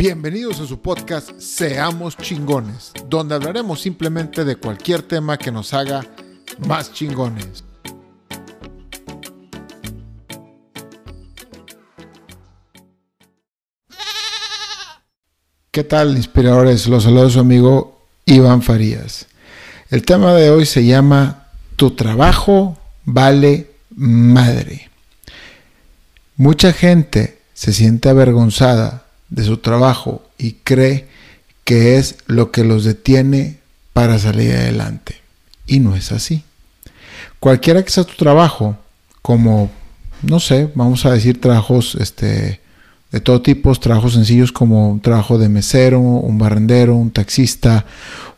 Bienvenidos a su podcast Seamos chingones, donde hablaremos simplemente de cualquier tema que nos haga más chingones. ¿Qué tal, inspiradores? Los saludos su amigo Iván Farías. El tema de hoy se llama Tu trabajo vale madre. Mucha gente se siente avergonzada de su trabajo y cree que es lo que los detiene para salir adelante. Y no es así. Cualquiera que sea tu trabajo, como, no sé, vamos a decir trabajos este, de todo tipo, trabajos sencillos como un trabajo de mesero, un barrendero, un taxista,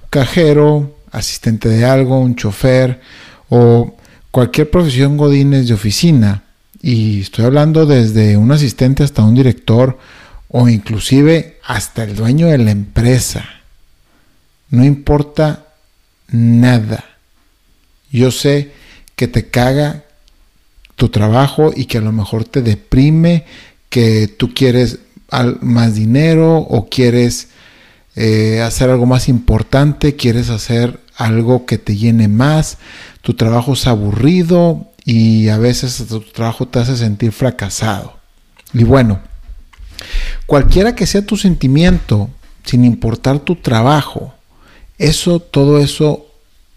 un cajero, asistente de algo, un chofer o cualquier profesión godines de oficina, y estoy hablando desde un asistente hasta un director o inclusive hasta el dueño de la empresa. No importa nada. Yo sé que te caga tu trabajo y que a lo mejor te deprime, que tú quieres más dinero o quieres eh, hacer algo más importante, quieres hacer algo que te llene más, tu trabajo es aburrido, y a veces tu trabajo te hace sentir fracasado. Y bueno, cualquiera que sea tu sentimiento, sin importar tu trabajo, eso, todo eso,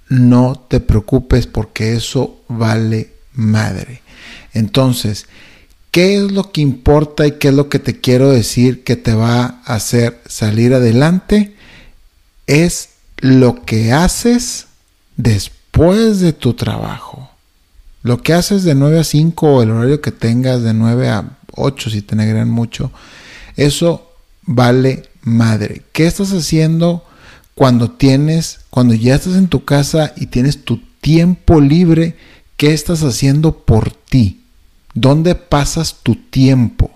no te preocupes porque eso vale madre. Entonces, ¿qué es lo que importa y qué es lo que te quiero decir que te va a hacer salir adelante? Es lo que haces después de tu trabajo. Lo que haces de 9 a 5 o el horario que tengas de 9 a 8 si te negran mucho, eso vale madre. ¿Qué estás haciendo cuando tienes, cuando ya estás en tu casa y tienes tu tiempo libre? ¿Qué estás haciendo por ti? ¿Dónde pasas tu tiempo?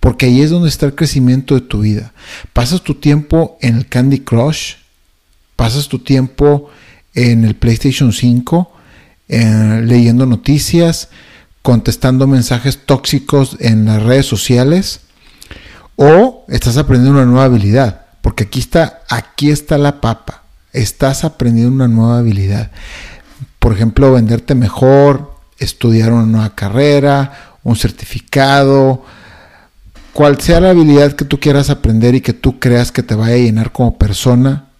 Porque ahí es donde está el crecimiento de tu vida. Pasas tu tiempo en el Candy Crush, pasas tu tiempo en el PlayStation 5, eh, leyendo noticias, contestando mensajes tóxicos en las redes sociales, o estás aprendiendo una nueva habilidad, porque aquí está, aquí está la papa. Estás aprendiendo una nueva habilidad. Por ejemplo, venderte mejor, estudiar una nueva carrera, un certificado, cual sea la habilidad que tú quieras aprender y que tú creas que te vaya a llenar como persona,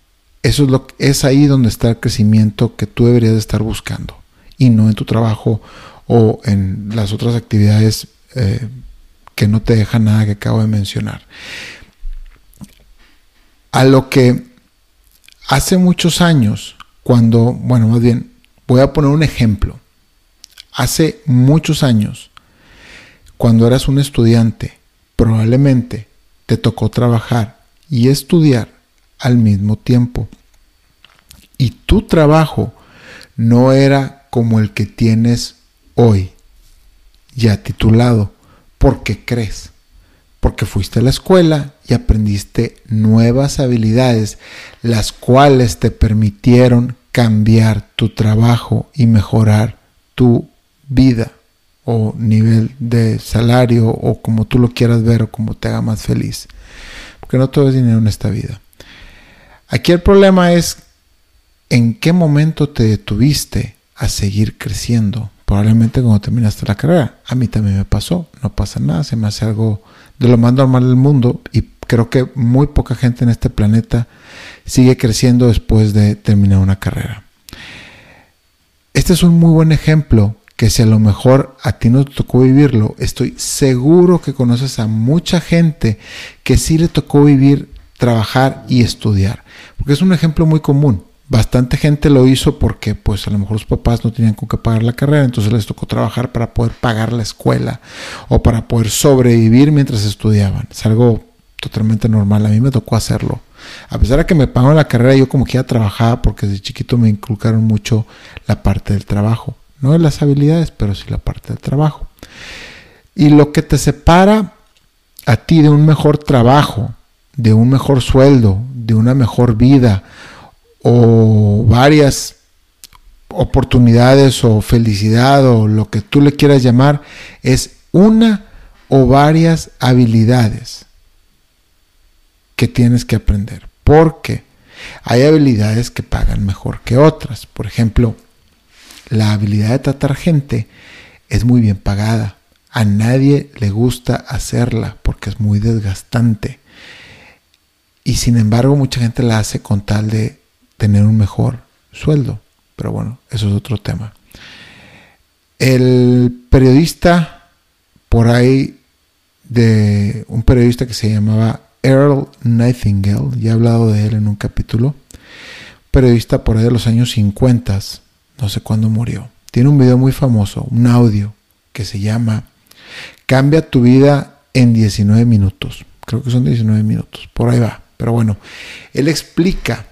eso es lo es ahí donde está el crecimiento que tú deberías estar buscando y no en tu trabajo o en las otras actividades eh, que no te dejan nada que acabo de mencionar. A lo que hace muchos años, cuando, bueno, más bien, voy a poner un ejemplo. Hace muchos años, cuando eras un estudiante, probablemente te tocó trabajar y estudiar al mismo tiempo. Y tu trabajo no era como el que tienes hoy, ya titulado, porque crees, porque fuiste a la escuela y aprendiste nuevas habilidades, las cuales te permitieron cambiar tu trabajo y mejorar tu vida o nivel de salario o como tú lo quieras ver o como te haga más feliz. Porque no todo es dinero en esta vida. Aquí el problema es en qué momento te detuviste a seguir creciendo. Probablemente cuando terminaste la carrera. A mí también me pasó. No pasa nada. Se me hace algo de lo más normal del mundo. Y creo que muy poca gente en este planeta sigue creciendo después de terminar una carrera. Este es un muy buen ejemplo que si a lo mejor a ti no te tocó vivirlo, estoy seguro que conoces a mucha gente que sí le tocó vivir, trabajar y estudiar. Porque es un ejemplo muy común bastante gente lo hizo porque pues a lo mejor los papás no tenían con qué pagar la carrera, entonces les tocó trabajar para poder pagar la escuela o para poder sobrevivir mientras estudiaban. Es algo totalmente normal, a mí me tocó hacerlo. A pesar de que me pagaron la carrera, yo como que ya trabajaba porque desde chiquito me inculcaron mucho la parte del trabajo. No de las habilidades, pero sí la parte del trabajo. Y lo que te separa a ti de un mejor trabajo, de un mejor sueldo, de una mejor vida o varias oportunidades o felicidad o lo que tú le quieras llamar es una o varias habilidades. que tienes que aprender. Porque hay habilidades que pagan mejor que otras. Por ejemplo, la habilidad de tratar gente es muy bien pagada. A nadie le gusta hacerla porque es muy desgastante. Y sin embargo mucha gente la hace con tal de tener un mejor sueldo. Pero bueno, eso es otro tema. El periodista por ahí de un periodista que se llamaba Earl Nightingale, ya he hablado de él en un capítulo, periodista por ahí de los años 50, no sé cuándo murió. Tiene un video muy famoso, un audio que se llama Cambia tu vida en 19 minutos. Creo que son 19 minutos, por ahí va. Pero bueno, él explica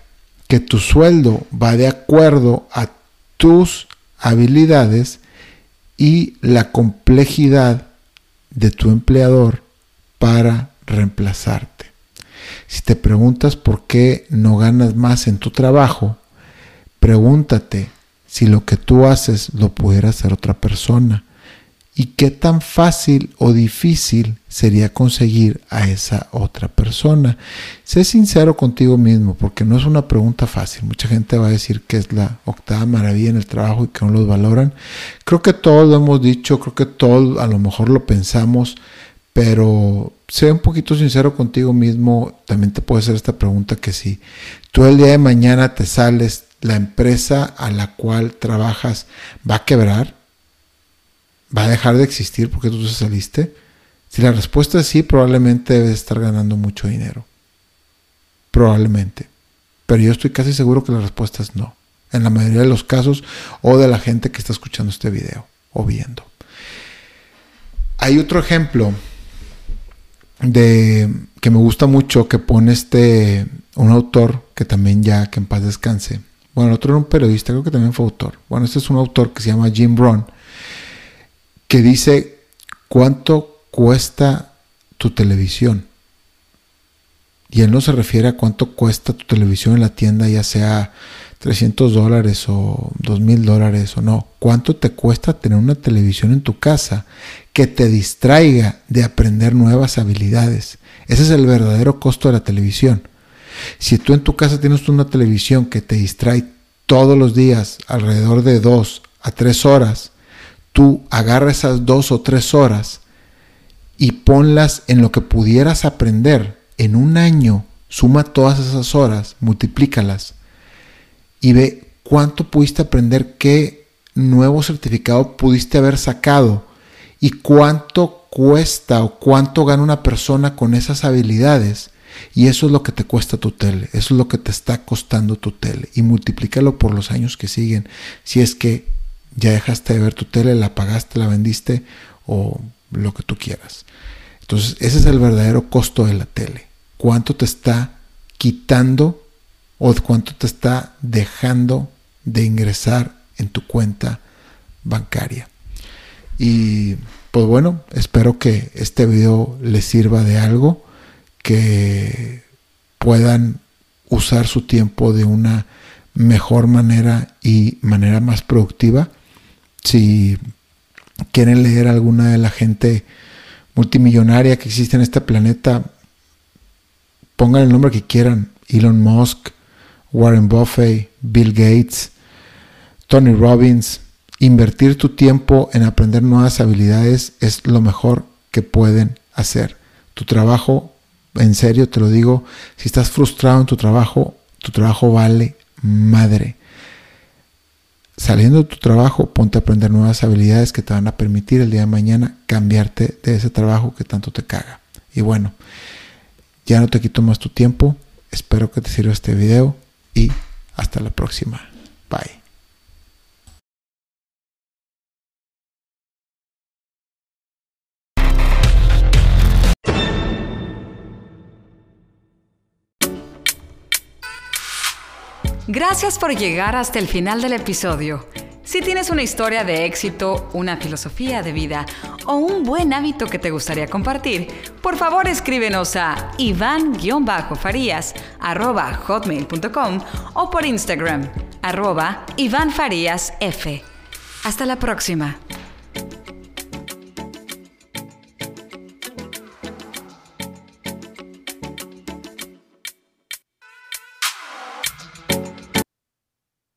que tu sueldo va de acuerdo a tus habilidades y la complejidad de tu empleador para reemplazarte. Si te preguntas por qué no ganas más en tu trabajo, pregúntate si lo que tú haces lo pudiera hacer otra persona y qué tan fácil o difícil sería conseguir a esa otra persona. Sé sincero contigo mismo, porque no es una pregunta fácil. Mucha gente va a decir que es la octava maravilla en el trabajo y que no los valoran. Creo que todos lo hemos dicho, creo que todos a lo mejor lo pensamos, pero sé un poquito sincero contigo mismo. También te puedo hacer esta pregunta que si tú el día de mañana te sales, la empresa a la cual trabajas va a quebrar va a dejar de existir porque tú te saliste? Si la respuesta es sí, probablemente debes estar ganando mucho dinero. Probablemente. Pero yo estoy casi seguro que la respuesta es no. En la mayoría de los casos o de la gente que está escuchando este video o viendo. Hay otro ejemplo de que me gusta mucho que pone este un autor que también ya que en paz descanse. Bueno, otro era un periodista, creo que también fue autor. Bueno, este es un autor que se llama Jim Brown que dice cuánto cuesta tu televisión. Y él no se refiere a cuánto cuesta tu televisión en la tienda, ya sea 300 dólares o 2000 dólares o no. ¿Cuánto te cuesta tener una televisión en tu casa que te distraiga de aprender nuevas habilidades? Ese es el verdadero costo de la televisión. Si tú en tu casa tienes una televisión que te distrae todos los días alrededor de 2 a 3 horas, tú agarra esas dos o tres horas y ponlas en lo que pudieras aprender en un año, suma todas esas horas, multiplícalas y ve cuánto pudiste aprender, qué nuevo certificado pudiste haber sacado y cuánto cuesta o cuánto gana una persona con esas habilidades. Y eso es lo que te cuesta tu tele, eso es lo que te está costando tu tele. Y multiplícalo por los años que siguen, si es que ya dejaste de ver tu tele, la pagaste, la vendiste o lo que tú quieras. Entonces, ese es el verdadero costo de la tele. ¿Cuánto te está quitando o cuánto te está dejando de ingresar en tu cuenta bancaria? Y pues bueno, espero que este video les sirva de algo, que puedan usar su tiempo de una mejor manera y manera más productiva si quieren leer alguna de la gente multimillonaria que existe en este planeta, pongan el nombre que quieran. Elon Musk, Warren Buffett, Bill Gates, Tony Robbins. Invertir tu tiempo en aprender nuevas habilidades es lo mejor que pueden hacer. Tu trabajo, en serio te lo digo, si estás frustrado en tu trabajo, tu trabajo vale madre saliendo de tu trabajo, ponte a aprender nuevas habilidades que te van a permitir el día de mañana cambiarte de ese trabajo que tanto te caga. Y bueno, ya no te quito más tu tiempo. Espero que te sirva este video y hasta la próxima. Bye. Gracias por llegar hasta el final del episodio. Si tienes una historia de éxito, una filosofía de vida o un buen hábito que te gustaría compartir, por favor escríbenos a iván-farías.hotmail.com o por Instagram, arroba Iván Hasta la próxima.